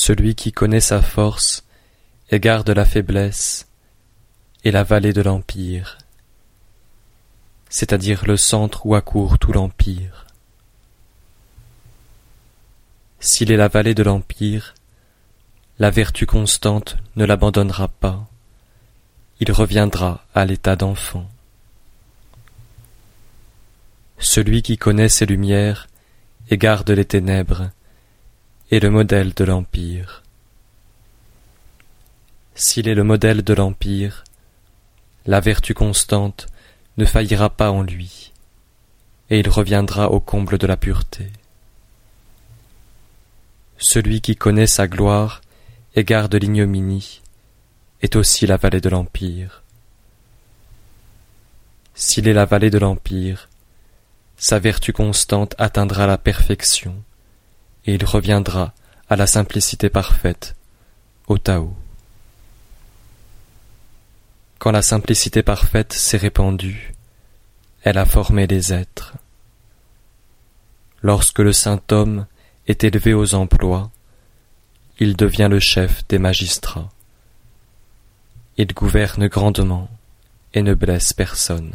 Celui qui connaît sa force et garde la faiblesse est la vallée de l'Empire, c'est-à-dire le centre où accourt tout l'Empire. S'il est la vallée de l'Empire, la vertu constante ne l'abandonnera pas, il reviendra à l'état d'enfant. Celui qui connaît ses lumières et garde les ténèbres est le modèle de l'Empire. S'il est le modèle de l'Empire, la vertu constante ne faillira pas en lui, et il reviendra au comble de la pureté. Celui qui connaît sa gloire et garde l'ignominie est aussi la vallée de l'Empire. S'il est la vallée de l'Empire, sa vertu constante atteindra la perfection, et il reviendra à la simplicité parfaite, au Tao. Quand la simplicité parfaite s'est répandue, elle a formé les êtres. Lorsque le saint homme est élevé aux emplois, il devient le chef des magistrats. Il gouverne grandement et ne blesse personne.